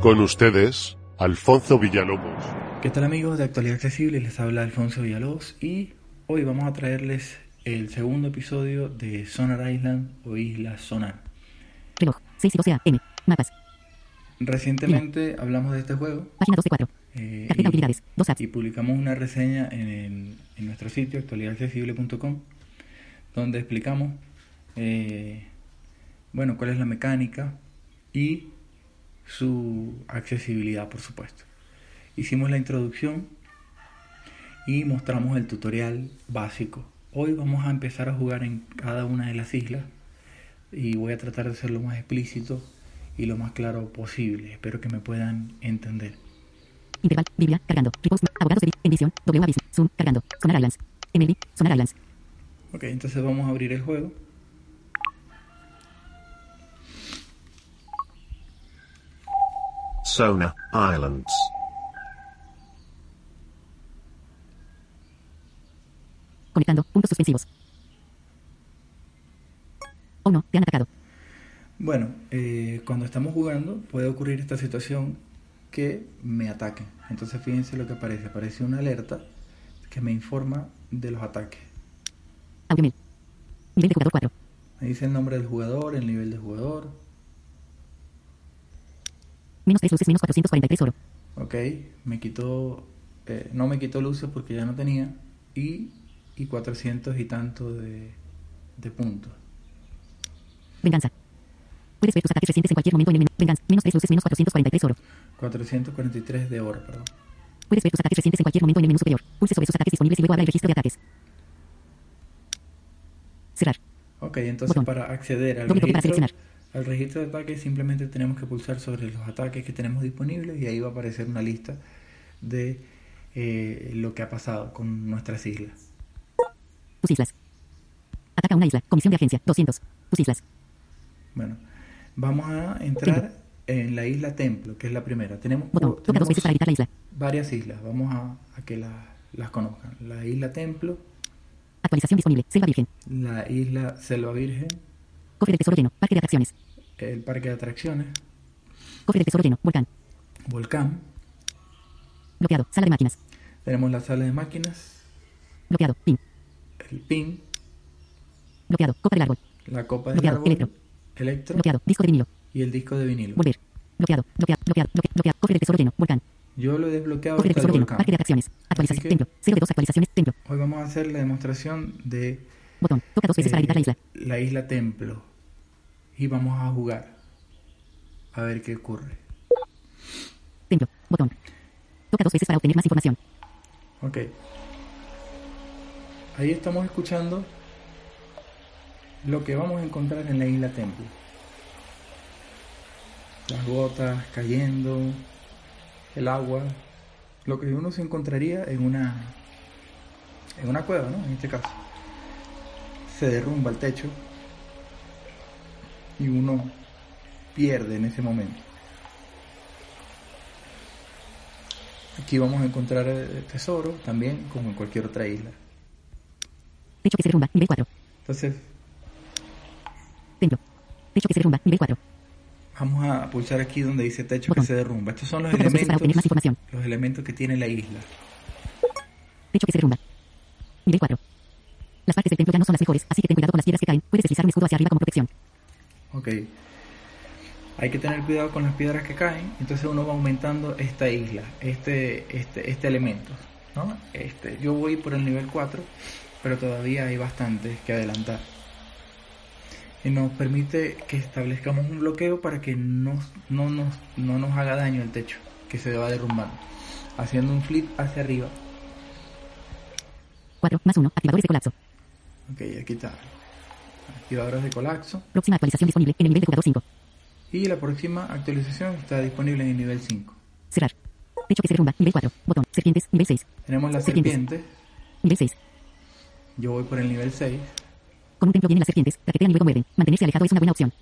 Con ustedes, Alfonso Villalobos. ¿Qué tal amigos de Actualidad Accesible? Les habla Alfonso Villalobos y hoy vamos a traerles el segundo episodio de Sonar Island o Isla Sonar. Reloj, 6 y 12 AM. Mapas. Recientemente hablamos de este juego Página 2 de 4. eh, Carpeta y- utilidades. Dos apps. y publicamos una reseña en, el- en nuestro sitio actualidadaccesible.com donde explicamos eh, bueno cuál es la mecánica y su accesibilidad por supuesto hicimos la introducción y mostramos el tutorial básico hoy vamos a empezar a jugar en cada una de las islas y voy a tratar de ser lo más explícito y lo más claro posible espero que me puedan entender Interval. Biblia. Cargando. Repost. Abogados de. Edición. W. Zoom. Cargando. Sonar Islands. MLB. Sonar Islands. Ok, entonces vamos a abrir el juego. Sona Islands. Conectando. Puntos suspensivos. Oh no. Te han atacado. Bueno, eh, cuando estamos jugando puede ocurrir esta situación que me ataquen. Entonces fíjense lo que aparece. Aparece una alerta que me informa de los ataques. Nivel de jugador 4. Me dice el nombre del jugador, el nivel del jugador. Menos 3 luces. Menos 443 oro. Ok, me quitó, eh, no me quitó luces porque ya no tenía. Y, y 400 y tanto de, de puntos. Venganza. Puedes ver tus ataques recientes en cualquier momento en el menú. Venganza. Menos 3 luces. Menos 443 oro. 443 de oro, perdón. Puedes ver tus ataques recientes en cualquier momento en el menú superior. Pulse sobre sus ataques disponibles y luego abra el registro de ataques. Cerrar. Ok, entonces Botón. para acceder al Doble toque para registro, seleccionar. Al registro de ataques simplemente tenemos que pulsar sobre los ataques que tenemos disponibles y ahí va a aparecer una lista de eh, lo que ha pasado con nuestras islas. Tus islas. Ataca una isla. Comisión de agencia. 200. Tus islas. Bueno, vamos a entrar en la isla Templo, que es la primera. Tenemos, Botón. Toca dos veces para editar la isla. varias islas, vamos a, a que la- las conozcan. La isla Templo, Actualización disponible. Selva Virgen. la isla Selva Virgen, Cofre del tesoro lleno. Parque de atracciones. el parque de atracciones, Cofre del tesoro lleno. Volcán. Volcán, Bloqueado. Sala de máquinas. tenemos la sala de máquinas, Bloqueado. Pin. el pin, Bloqueado. Copa del árbol. la copa del Bloqueado, árbol, electro. electro Bloqueado. Disco de vinilo. y el disco de vinilo. Volver. Bloqueado. Bloqueado. Bloqueado. bloque- Bloqueado. Cofre del tesoro lleno. Volcán. Yo lo he desbloqueado Cofre el tesoro lleno. Parque de atracciones. Actualización. que- Templo. 0 de 2 actualizaciones. Templo. Hoy vamos a hacer la demostración de Botón. Toca dos veces para eh, editar la isla. la isla Templo y vamos a jugar a ver qué ocurre. Templo. Botón. Toca dos veces para obtener más información. Ok. Ahí estamos escuchando lo que vamos a encontrar en la isla Templo. Las gotas cayendo, el agua, lo que uno se encontraría en una en una cueva, ¿no? En este caso. Se derrumba el techo y uno pierde en ese momento. Aquí vamos a encontrar el tesoro también como en cualquier otra isla. Techo que se derrumba. Nivel 4. Entonces Templo. Techo que se derrumba. Nivel 4. vamos a pulsar aquí donde dice techo que Botón. se derrumba. Estos son los Toca dos veces para obtener más elementos, información. los elementos que tiene la isla. Techo que se derrumba. Nivel 4. Las partes del templo ya no son las mejores, así que ten cuidado con las piedras que caen. Puedes deslizar un escudo hacia arriba como protección. Ok. Hay que tener cuidado con las piedras que caen. Entonces uno va aumentando esta isla, este, este, este elemento. ¿no? Este, yo voy por el nivel 4, pero todavía hay bastantes que adelantar. Y nos permite que establezcamos un bloqueo para que no, no, nos, no nos haga daño el techo, que se va derrumbando. Haciendo un flip hacia arriba. 4 más 1. Activadores de colapso. Ok, aquí está. Activadores de colapso. Próxima actualización disponible en el nivel de jugador 5. Y la próxima actualización está disponible en el nivel 5. Cerrar. Techo que se derrumba. Nivel 4. Botón. Serpientes. Nivel 6. Tenemos las Serpientes. serpientes. Nivel 6. Yo voy por el nivel 6. Con un templo vienen las serpientes. Traquetean y luego muerden. Mantenerse alejado es una buena opción.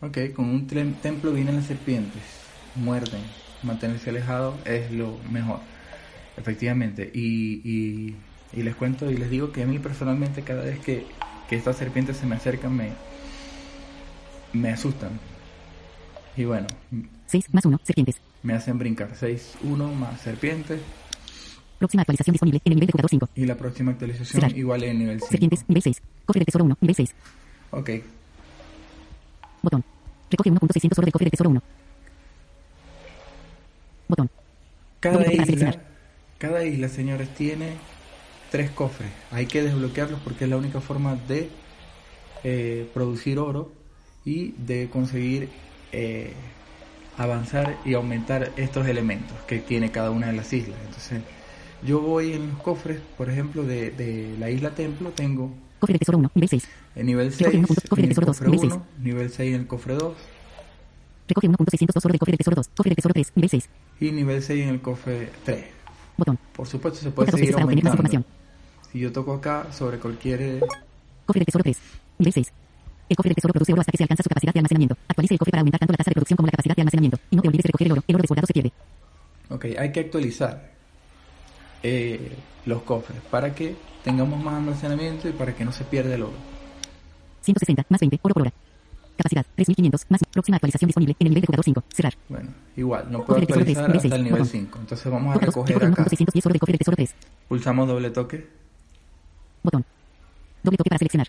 Ok, con un tem- templo vienen las serpientes. Muerden. Mantenerse alejado es lo mejor. Efectivamente. Y, y, y les cuento y les digo que a mí personalmente cada vez que, que estas serpientes se me acercan me, me asustan. Y bueno, 6 más 1. Serpientes. me hacen brincar 6, 1 más serpientes. Próxima actualización disponible en el nivel de jugador 5. Y la próxima actualización Cerrar. igual en nivel 5. Serpientes. Nivel 6. Cofre de tesoro 1. Nivel 6. Ok, Botón. Recoge 1.600 oro de cofre de tesoro 1. Botón. cada Doble isla, cada isla, señores, tiene tres cofres. Hay que desbloquearlos porque es la única forma de eh, producir oro y de conseguir eh, avanzar y aumentar estos elementos que tiene cada una de las islas. Entonces, yo voy en los cofres, por ejemplo, de, de la isla Templo, tengo Cofre de tesoro 1. Nivel 6. el nivel Recoge 6 uno punto- cofre en de el tesoro nivel 1, nivel 6 en el cofre 2 Recoge 1.602 oro de cofre de tesoro 2. Cofre de tesoro 3. Nivel 6. y nivel 6 en el cofre 3. Botón. Por supuesto, se puede seguir más aumentando. información. Si yo toco acá sobre cualquier... eh, Cofre de tesoro 3. Nivel 6. El cofre de tesoro produce oro hasta que se alcanza su capacidad de almacenamiento. Actualice el cofre para aumentar tanto la tasa de producción como la capacidad de almacenamiento. Y no te olvides de recoger el oro. El oro desbordado se pierde. Ok, hay que actualizar eh, los cofres para que tengamos más almacenamiento y para que no se pierda el oro. 160 más 20 oro por hora. Capacidad 3500 más próxima actualización disponible en el nivel de jugador 5. Cerrar. Bueno, igual, no puedo actualizar nivel hasta el nivel botón. 5. Entonces vamos a recoger recoge acá. 1.610 oro de cofre de tesoro 3. Pulsamos doble toque. Botón. Doble toque para seleccionar.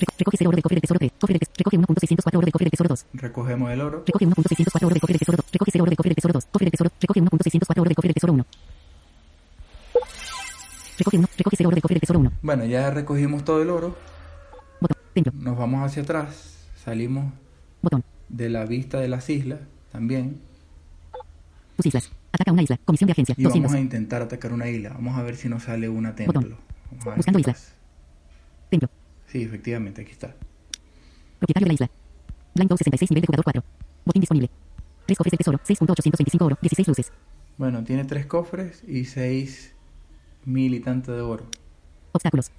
Reco- recoge 0 oro de cofre de tesoro 3. Cofre de tes- recoge 1.604 oro de cofre de tesoro 2. Recogemos el oro. Recoge 1.604 oro de cofre de tesoro 2. Recoge 0 oro de cofre de tesoro 2. Cofre de tesoro. Recoge 1.604 oro de cofre de tesoro 1. Recoge 1. Recoge 0 oro de cofre de tesoro 1. Bueno, ya recogimos todo el oro. Botón. Nos vamos hacia atrás. Salimos Botón. de la vista de las islas también. Tus islas. Ataca una isla. Comisión de agencia. Y vamos 200. a intentar atacar una isla. Vamos a ver si nos sale una templo. Vamos Buscando isla. Templo. Sí, efectivamente, aquí está. Propietario de la isla. Blind 66 nivel de jugador 4. Botín disponible. 3 cofres de tesoro. 6.825 oro. 16 luces. Bueno, tiene tres cofres y seis mil y tanto de oro. Obstáculos.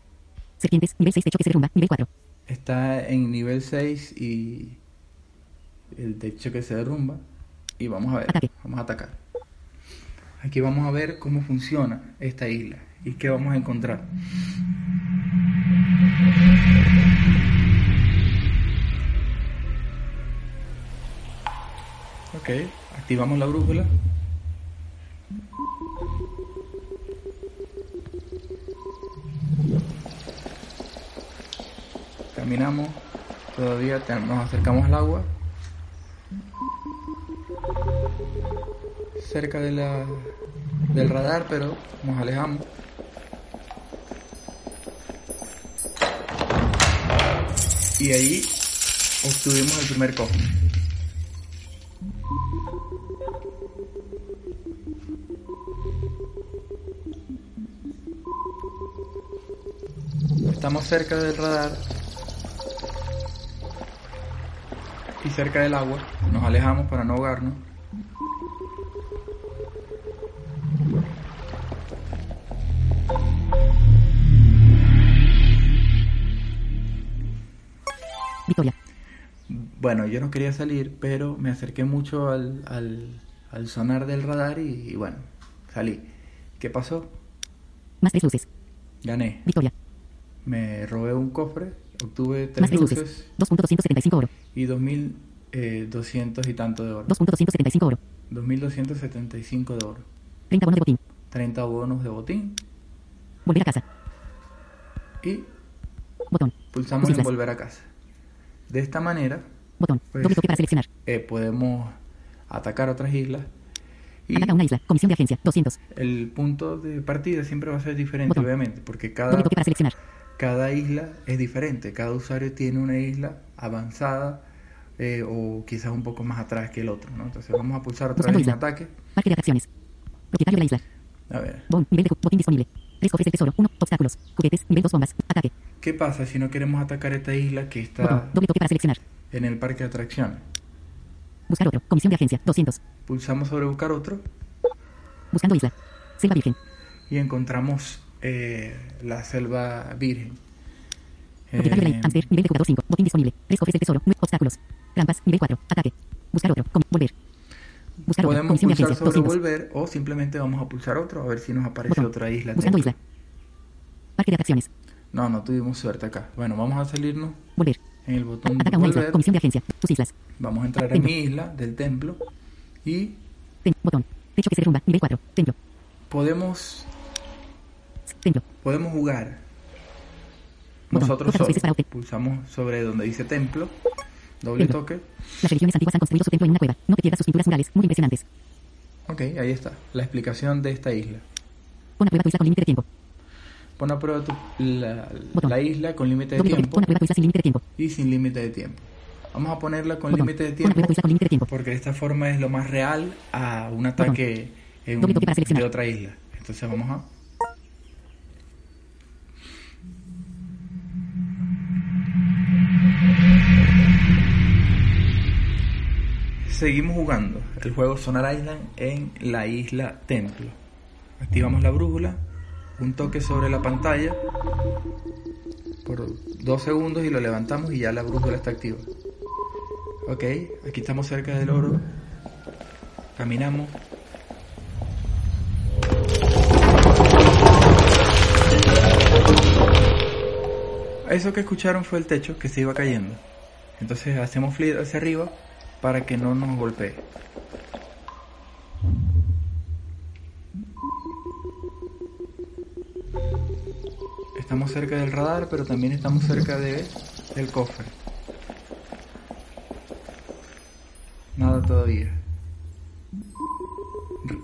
Serpientes. Nivel 6 techo que se derrumba. Nivel 4. Está en nivel 6 y el techo que se derrumba. Y vamos a ver, Ataque. vamos a atacar. Aquí vamos a ver cómo funciona esta isla y qué vamos a encontrar. Ok, activamos la brújula. Caminamos, todavía nos acercamos al agua. Cerca de la, del radar, pero nos alejamos. Y ahí obtuvimos el primer cofre. Estamos cerca del radar y cerca del agua. Nos alejamos para no ahogarnos. Bueno, yo no quería salir, pero me acerqué mucho al, al, al sonar del radar y, y bueno, salí. ¿Qué pasó? Más 3 luces. Gané. Victoria. Me robé un cofre, obtuve Más tres 3 luces. luces 2.275 oro. y 2200 y tanto de oro. 2.275 oro. 2275 de oro. 30 bono de botín. 30 bonos de botín Volver a casa. y Botón. pulsamos en volver a casa. De esta manera Botón. Pues- Doble toque para seleccionar. eh, podemos atacar otras islas y Ataca una isla. Comisión de agencia. 200. el punto de partida siempre va a ser diferente, Botón. obviamente, porque cada, Doble toque para seleccionar. cada isla es diferente. Cada usuario tiene una isla avanzada eh, o quizás un poco más atrás que el otro. ¿no? Entonces vamos a pulsar otra Buscando vez en isla. ataque. Parque de atracciones. Propietario de la isla. A ver, Bon. Nivel de botín disponible. 3 cofres de tesoro. 1. Obstáculos. Juguetes. Nivel 2 bombas. Ataque. ¿qué pasa si no queremos atacar esta isla que Botón. está Doble toque para seleccionar. En el parque de atracciones? Buscar otro. Comisión de agencia. 200. Pulsamos sobre buscar otro Buscando isla. Selva virgen. y encontramos eh, la selva virgen. Propietario de Eh. Amster. Nivel de jugador 5. Botín disponible. 3 cofres de tesoro. Obstáculos. Trampas. Nivel 4. Ataque. Buscar otro. Com- volver. Buscar otro. Podemos Comisión de pulsar agencia. sobre 200. volver o simplemente vamos a pulsar otro a ver si nos aparece Botón. otra isla. Buscando dentro. isla. Parque de atracciones. No, no tuvimos suerte acá. Bueno, vamos a salirnos Volver. En el botón Ataca una isla. Comisión de agencia. Tus islas. Vamos a entrar en mi isla del templo y Tem- botón. Techo que se derrumba. Nivel 4. Templo. podemos Templo. podemos jugar Botón. nosotros. Pulsamos sobre donde dice templo, doble Templo. toque. Las religiones antiguas han construido su templo en una cueva. No te pierdas sus pinturas murales. Muy impresionantes. Ok, ahí está, la explicación de esta isla. Pon a prueba tu isla con límite de tiempo. Pon a prueba tu- la, la isla con límite de tiempo Pon a prueba tu isla sin límite de tiempo. y sin límite de tiempo. Vamos a ponerla con límite de tiempo prueba tu isla con límite de tiempo. porque de esta forma es lo más real a un ataque en un- de otra isla. Entonces vamos a... Seguimos jugando el juego Sonar Island en la isla Templo. Activamos la brújula, un toque sobre la pantalla por dos segundos y lo levantamos y ya la brújula está activa. Ok, aquí estamos cerca del oro. Caminamos. Eso que escucharon fue el techo que se iba cayendo. Entonces hacemos flip hacia arriba para que no nos golpee. Estamos cerca del radar, pero también estamos cerca de, del cofre. Nada todavía.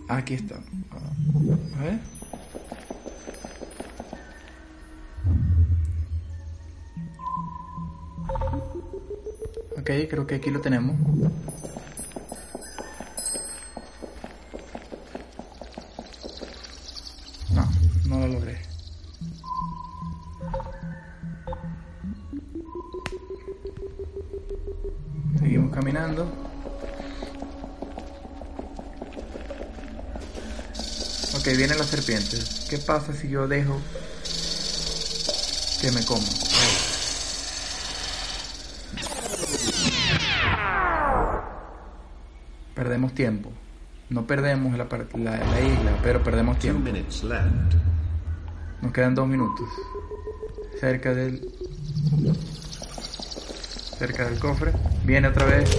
Aquí está. A ver. Ok, creo que aquí lo tenemos. Ok, vienen las serpientes. ¿Qué pasa si yo dejo que me coma? Perdemos tiempo. No perdemos la, la- la isla, pero perdemos tiempo. Nos quedan dos minutos. Cerca del. Cerca del cofre. Viene otra vez.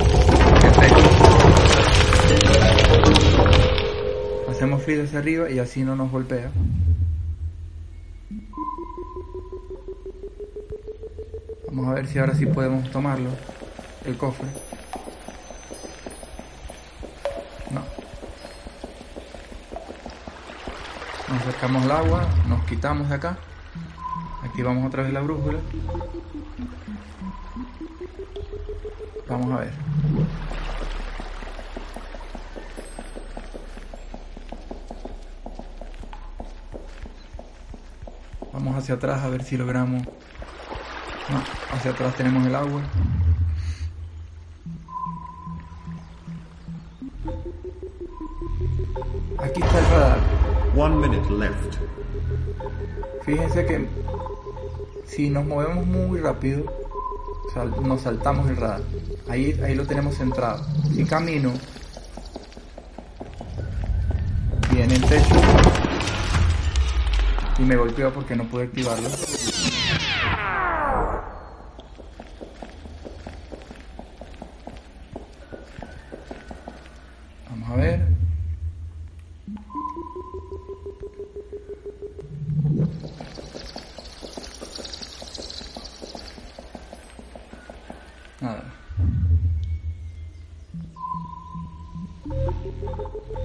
Hacemos flip hacia arriba y así no nos golpea. Vamos a ver si ahora sí podemos tomarlo. El cofre. No. Nos acercamos al agua, nos quitamos de acá, activamos otra vez la brújula. Vamos a ver. Hacia atrás a ver si logramos. No, hacia atrás tenemos el agua. Aquí está el radar. One minute left. Fíjense que si nos movemos muy rápido, sal- nos saltamos el radar. Ahí, ahí lo tenemos centrado. Si camino, viene el techo y me golpeó porque no pude activarlo.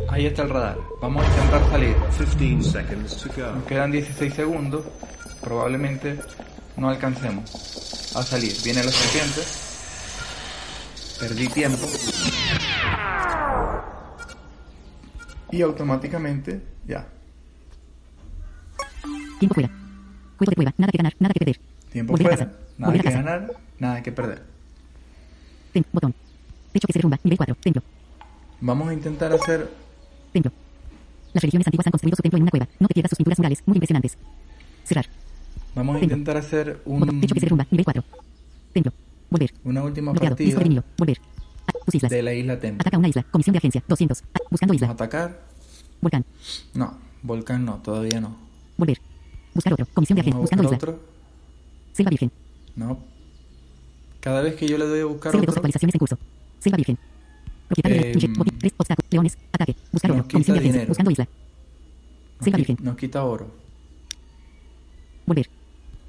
Ahí está el radar. Vamos a intentar salir. 15 seconds to go. Nos quedan 16 segundos. Probablemente no alcancemos a salir. Viene la serpiente. Perdí tiempo. Y automáticamente ya. Tiempo fuera. Juego de prueba. Nada que ganar. Nada que perder. Tiempo Volver a fuera. casa. Nada Volver a que casa. ganar, nada que perder. Tem- botón. Techo que se derrumba. Nivel 4. Templo. Vamos a intentar hacer Templo. Las religiones antiguas han construido su templo en una cueva. No te pierdas sus pinturas murales. Muy impresionantes. Cerrar. Vamos a Templo. intentar hacer Botón. un, Techo que se derrumba. Nivel 4. Templo. Volver. una última Bloqueado. Disco partida de vinilo. Volver. Ah, tus islas. de la isla Templo. Ataca una isla. Comisión de agencia. 200. Ah, buscando Vamos a isla. atacar. Volcán. No, volcán no, todavía no. Volver. Buscar otro. Comisión de agencia. A Buscando isla. otro. Selva virgen. No. Cada vez que yo le doy a buscar Cero de dos otro, actualizaciones en curso. Selva virgen. Eh, obstáculos, leones, ataque, buscar oro, comisión de dinero. buscando isla. Selva virgen. nos quita oro. Volver.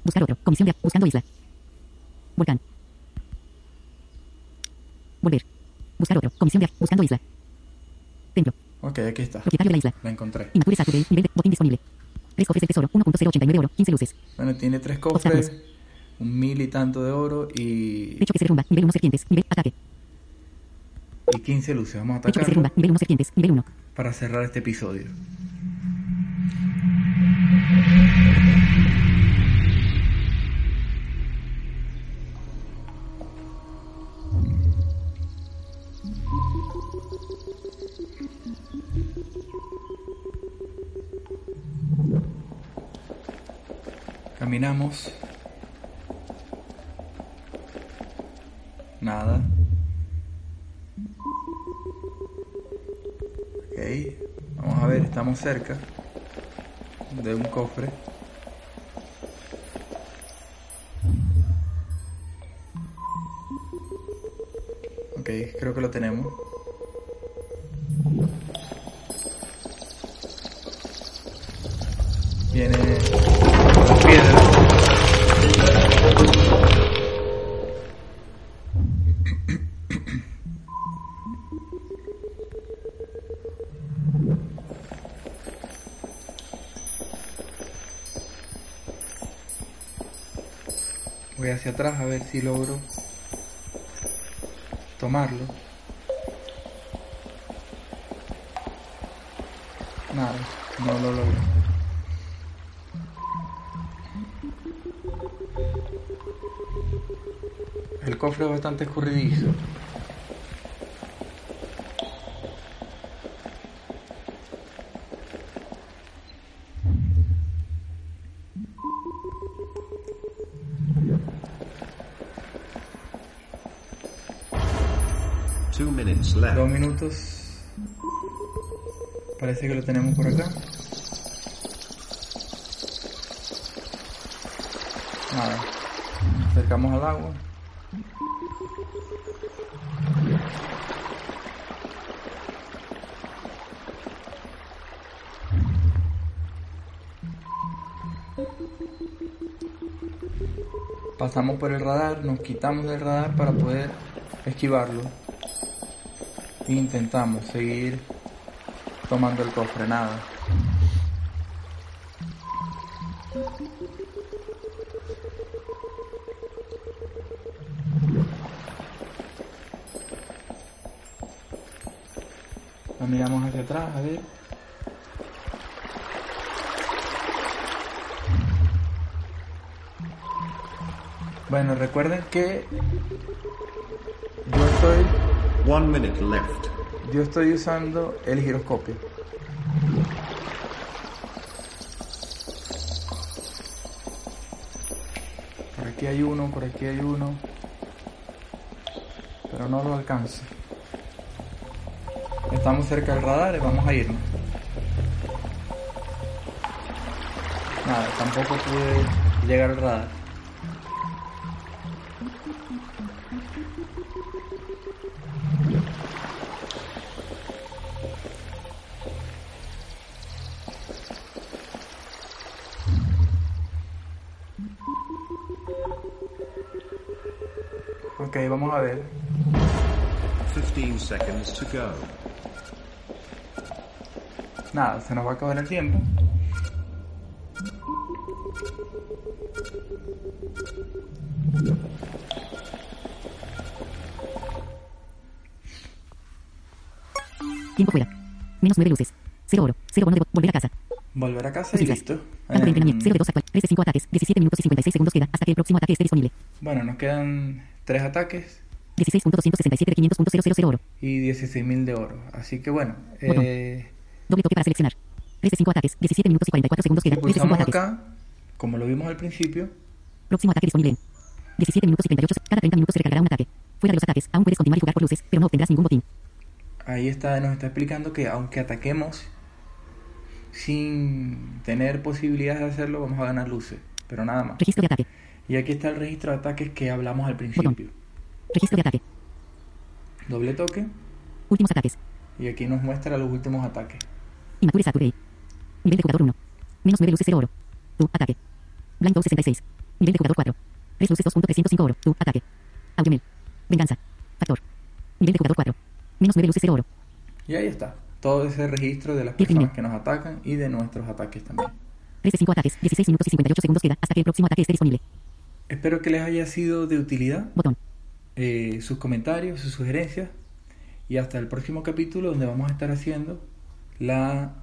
Buscar otro. Comisión de buscando isla. Volcán. Volver. Buscar otro. Comisión de buscando isla. Templo. Ok, aquí está. Propietario de la isla. La encontré. Inmature Saturday. Nivel de botín disponible. Tres cofres de tesoro. 1.089 oro. 15 luces. Bueno, tiene tres cofres, un mil y tanto de oro y, Techo que se derrumba. Nivel 1 serpientes. Nivel ataque. Y 15 luces. Vamos a derrumba. Nivel 1 serpientes. Nivel 1. para cerrar este episodio. Caminamos. Nada. Vamos a ver, estamos cerca de un cofre. Ok, creo que lo tenemos. Viene hacia atrás a ver si logro tomarlo. Nada, no lo logro. El cofre es bastante escurridizo. Minutos. Parece que lo tenemos por acá. Nada. Acercamos al agua. Pasamos por el radar, nos quitamos del radar para poder esquivarlo. Intentamos seguir tomando el cofre, nada. La miramos hacia atrás, a ver. Bueno, recuerden que yo estoy One minute left. yo estoy usando el giroscopio. Por aquí hay uno, por aquí hay uno. Pero no lo alcanzo. Estamos cerca del radar y vamos a irnos. Nada, tampoco pude llegar al radar. Ok, vamos a ver. 15 seconds to go. Nada, se nos va a acabar el tiempo. Tiempo fuera. Menos 9 luces. 0 oro. 0 bono de vo- volver a casa. Volver a casa y listo. Campo de entrenamiento. Em, 0 de 2 actual. 3 de 5 ataques. 17 minutos y 56 segundos queda hasta que el próximo ataque esté disponible. bueno, nos quedan tres ataques 16.267 de 500.000 oro. y 16.000 de oro. Así que bueno, eh, Doble toque para seleccionar. 3 de 5 ataques. 17 minutos y 44 segundos si queda 3 de 5 pulsamos ataques. acá, como lo vimos al principio, Próximo ataque disponible en 17 minutos y 38 se- Cada 30 minutos se recargará un ataque. Fuera de los ataques, aún puedes continuar y jugar por luces, pero no obtendrás ningún botín. ahí está, nos está explicando que aunque ataquemos sin tener posibilidades de hacerlo, vamos a ganar luces, pero nada más. Registro de ataque. Y aquí está el registro de ataques que hablamos al principio. Registro de ataque. Doble toque. Últimos ataques. Y aquí nos muestra los últimos ataques. Immature Saturday. Nivel de jugador 1. Menos 9 luces 0 oro. Tu ataque. Blind 66. Nivel de jugador 4. 3 luces 2.305 oro. Tu ataque. Audiomel. Venganza. Factor. Nivel de jugador 4. Menos 9 luces 0 oro. Y ahí está. Todo ese registro de las personas que nos atacan y de nuestros ataques también. 3 de 5 ataques. 16 minutos y 58 segundos queda hasta que el próximo ataque esté disponible. Espero que les haya sido de utilidad Botón. eh, sus comentarios, sus sugerencias. Y hasta el próximo capítulo donde vamos a estar haciendo la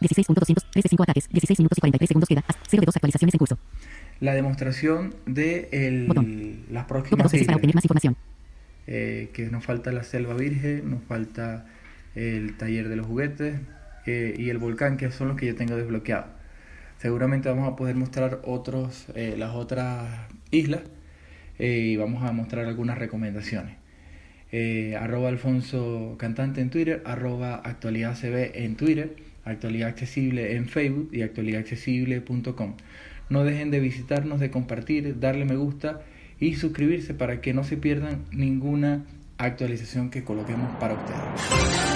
16.200. 3 de 5 ataques. 16 minutos y 43 segundos queda hasta 0 de 2 actualizaciones en curso. la demostración de el- Botón. las próximas 2 para islas. obtener más información. Eh, que nos falta la selva virgen, nos falta el taller de los juguetes eh, y el volcán, que son los que yo tengo desbloqueados. Seguramente vamos a poder mostrar otros, eh, las otras islas eh, y vamos a mostrar algunas recomendaciones. Eh, arroba Alfonso Cantante en Twitter, arroba Actualidad en Twitter, Actualidad Accesible en Facebook y actualidadaccesible.com. No dejen de visitarnos, de compartir, darle me gusta y suscribirse para que no se pierdan ninguna actualización que coloquemos para ustedes.